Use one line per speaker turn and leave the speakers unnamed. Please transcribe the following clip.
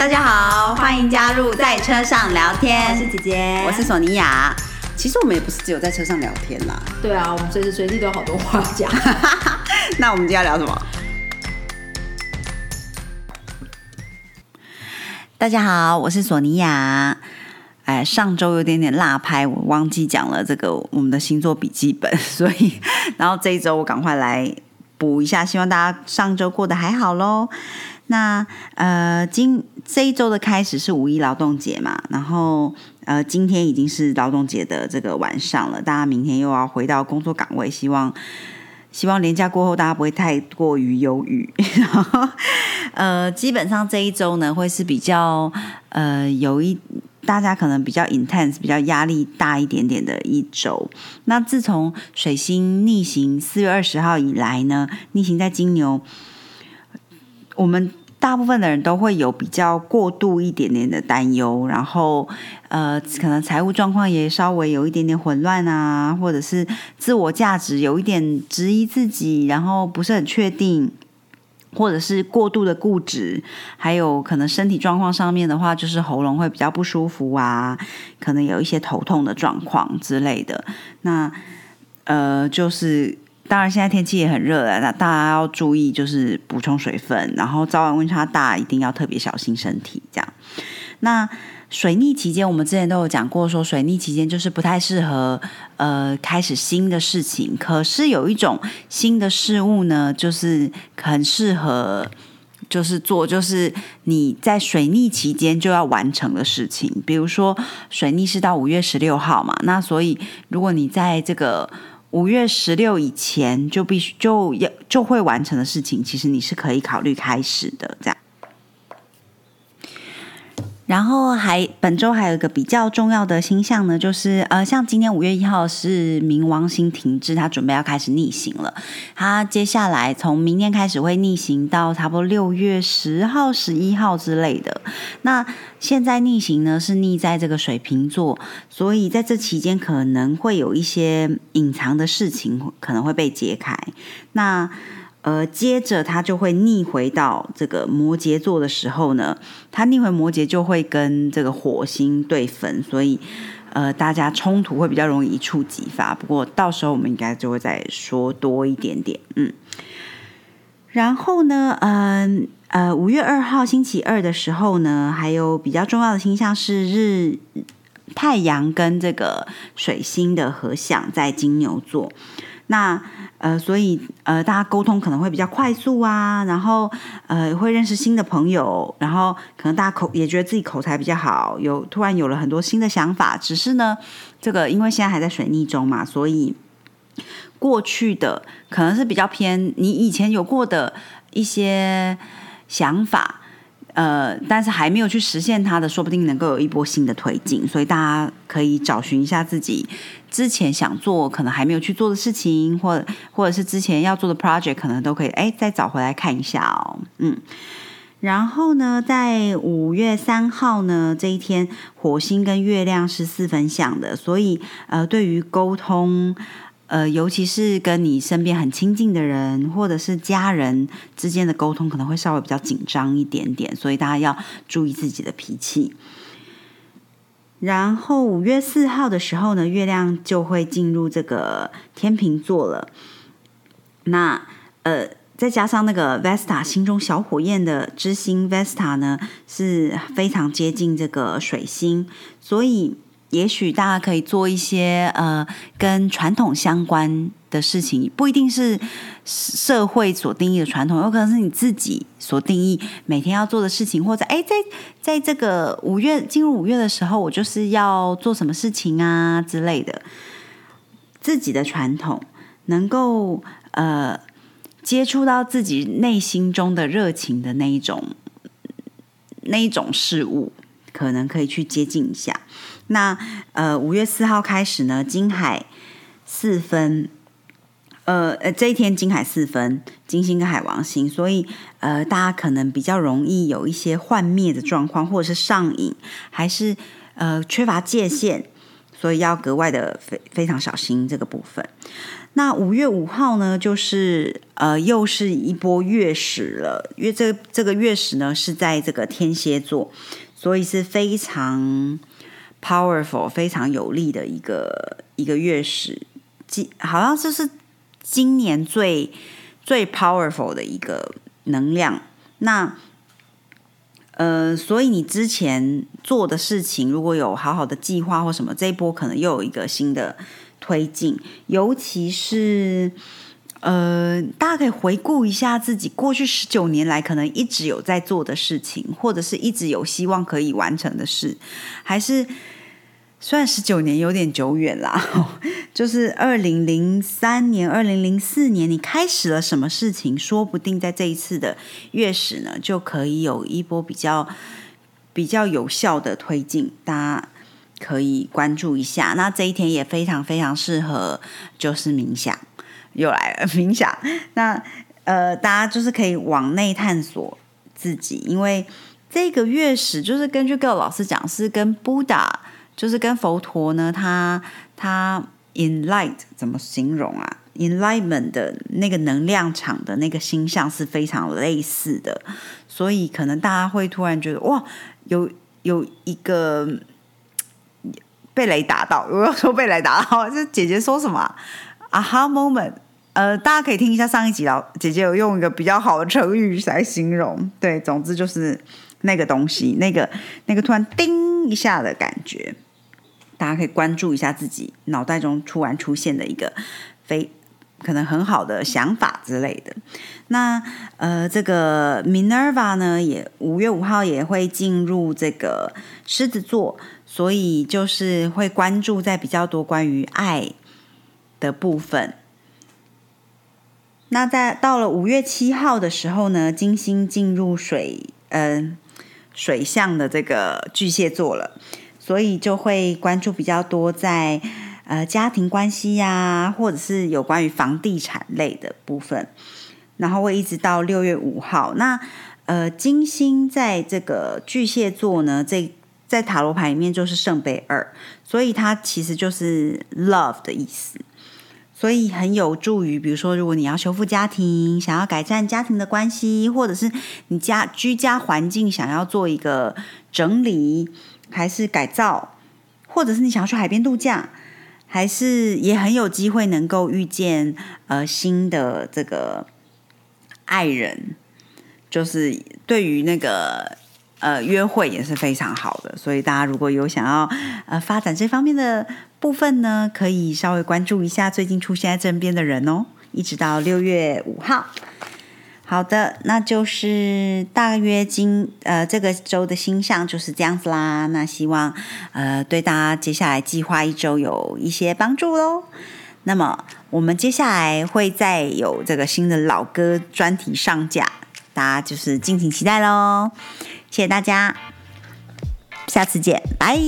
大家好，欢迎加入在车上聊天。
我是姐姐，
我是索尼娅。其实我们也不是只有在车上聊天啦。
对啊，我们随时随地都有好多话讲。
那我们今天要聊什么？大家好，我是索尼娅。哎，上周有点点落拍，我忘记讲了这个我们的星座笔记本，所以然后这一周我赶快来补一下，希望大家上周过得还好喽。那呃，今这一周的开始是五一劳动节嘛，然后呃，今天已经是劳动节的这个晚上了，大家明天又要回到工作岗位，希望希望年假过后大家不会太过于忧郁。然后呃，基本上这一周呢会是比较呃有一大家可能比较 intense、比较压力大一点点的一周。那自从水星逆行四月二十号以来呢，逆行在金牛，我们。大部分的人都会有比较过度一点点的担忧，然后呃，可能财务状况也稍微有一点点混乱啊，或者是自我价值有一点质疑自己，然后不是很确定，或者是过度的固执，还有可能身体状况上面的话，就是喉咙会比较不舒服啊，可能有一些头痛的状况之类的。那呃，就是。当然，现在天气也很热了，那大家要注意，就是补充水分，然后早晚温差大，一定要特别小心身体。这样，那水逆期间，我们之前都有讲过，说水逆期间就是不太适合呃开始新的事情。可是有一种新的事物呢，就是很适合，就是做，就是你在水逆期间就要完成的事情。比如说，水逆是到五月十六号嘛，那所以如果你在这个五月十六以前就必须就要就会完成的事情，其实你是可以考虑开始的，这样。然后还本周还有一个比较重要的星象呢，就是呃，像今天五月一号是冥王星停滞，它准备要开始逆行了。它接下来从明天开始会逆行到差不多六月十号、十一号之类的。那现在逆行呢是逆在这个水瓶座，所以在这期间可能会有一些隐藏的事情可能会被揭开。那呃，接着它就会逆回到这个摩羯座的时候呢，它逆回摩羯就会跟这个火星对分，所以呃，大家冲突会比较容易一触即发。不过到时候我们应该就会再说多一点点，嗯。然后呢，嗯呃，五月二号星期二的时候呢，还有比较重要的星象是日太阳跟这个水星的合相在金牛座。那呃，所以呃，大家沟通可能会比较快速啊，然后呃，会认识新的朋友，然后可能大家口也觉得自己口才比较好，有突然有了很多新的想法。只是呢，这个因为现在还在水逆中嘛，所以过去的可能是比较偏你以前有过的一些想法。呃，但是还没有去实现它的，说不定能够有一波新的推进，所以大家可以找寻一下自己之前想做可能还没有去做的事情，或或者是之前要做的 project，可能都可以哎再找回来看一下哦。嗯，然后呢，在五月三号呢这一天，火星跟月亮是四分相的，所以呃，对于沟通。呃，尤其是跟你身边很亲近的人，或者是家人之间的沟通，可能会稍微比较紧张一点点，所以大家要注意自己的脾气。然后五月四号的时候呢，月亮就会进入这个天平座了。那呃，再加上那个 Vesta 心中小火焰的之星 Vesta 呢，是非常接近这个水星，所以。也许大家可以做一些呃跟传统相关的事情，不一定是社会所定义的传统，有可能是你自己所定义每天要做的事情，或者哎，在在这个五月进入五月的时候，我就是要做什么事情啊之类的，自己的传统能够呃接触到自己内心中的热情的那一种那一种事物，可能可以去接近一下。那呃，五月四号开始呢，金海四分，呃呃，这一天金海四分，金星跟海王星，所以呃，大家可能比较容易有一些幻灭的状况，或者是上瘾，还是呃缺乏界限，所以要格外的非非常小心这个部分。那五月五号呢，就是呃，又是一波月食了，因为这这个月食呢是在这个天蝎座，所以是非常 powerful、非常有力的一个一个月食，今好像这是今年最最 powerful 的一个能量。那呃，所以你之前做的事情，如果有好好的计划或什么，这一波可能又有一个新的推进。尤其是呃，大家可以回顾一下自己过去十九年来可能一直有在做的事情，或者是一直有希望可以完成的事，还是。虽然十九年有点久远啦，就是二零零三年、二零零四年，你开始了什么事情，说不定在这一次的月食呢，就可以有一波比较比较有效的推进，大家可以关注一下。那这一天也非常非常适合，就是冥想，又来了冥想。那呃，大家就是可以往内探索自己，因为这个月食就是根据各老师讲，是跟 Buddha。就是跟佛陀呢，他他 enlight 怎么形容啊？enlightenment 的那个能量场的那个星象是非常类似的，所以可能大家会突然觉得哇，有有一个被雷打到，我要说被雷打到，这姐姐说什么？aha moment，呃，大家可以听一下上一集老姐姐有用一个比较好的成语来形容，对，总之就是那个东西，那个那个突然叮一下的感觉。大家可以关注一下自己脑袋中突然出现的一个非可能很好的想法之类的。那呃，这个 Minerva 呢，也五月五号也会进入这个狮子座，所以就是会关注在比较多关于爱的部分。那在到了五月七号的时候呢，金星进入水嗯水象的这个巨蟹座了。所以就会关注比较多在呃家庭关系呀，或者是有关于房地产类的部分，然后会一直到六月五号。那呃金星在这个巨蟹座呢，这在塔罗牌里面就是圣杯二，所以它其实就是 love 的意思，所以很有助于，比如说如果你要修复家庭，想要改善家庭的关系，或者是你家居家环境想要做一个整理。还是改造，或者是你想要去海边度假，还是也很有机会能够遇见呃新的这个爱人，就是对于那个呃约会也是非常好的。所以大家如果有想要呃发展这方面的部分呢，可以稍微关注一下最近出现在身边的人哦，一直到六月五号。好的，那就是大约今呃这个周的星象就是这样子啦。那希望呃对大家接下来计划一周有一些帮助喽。那么我们接下来会再有这个新的老歌专题上架，大家就是敬请期待喽。谢谢大家，下次见，拜。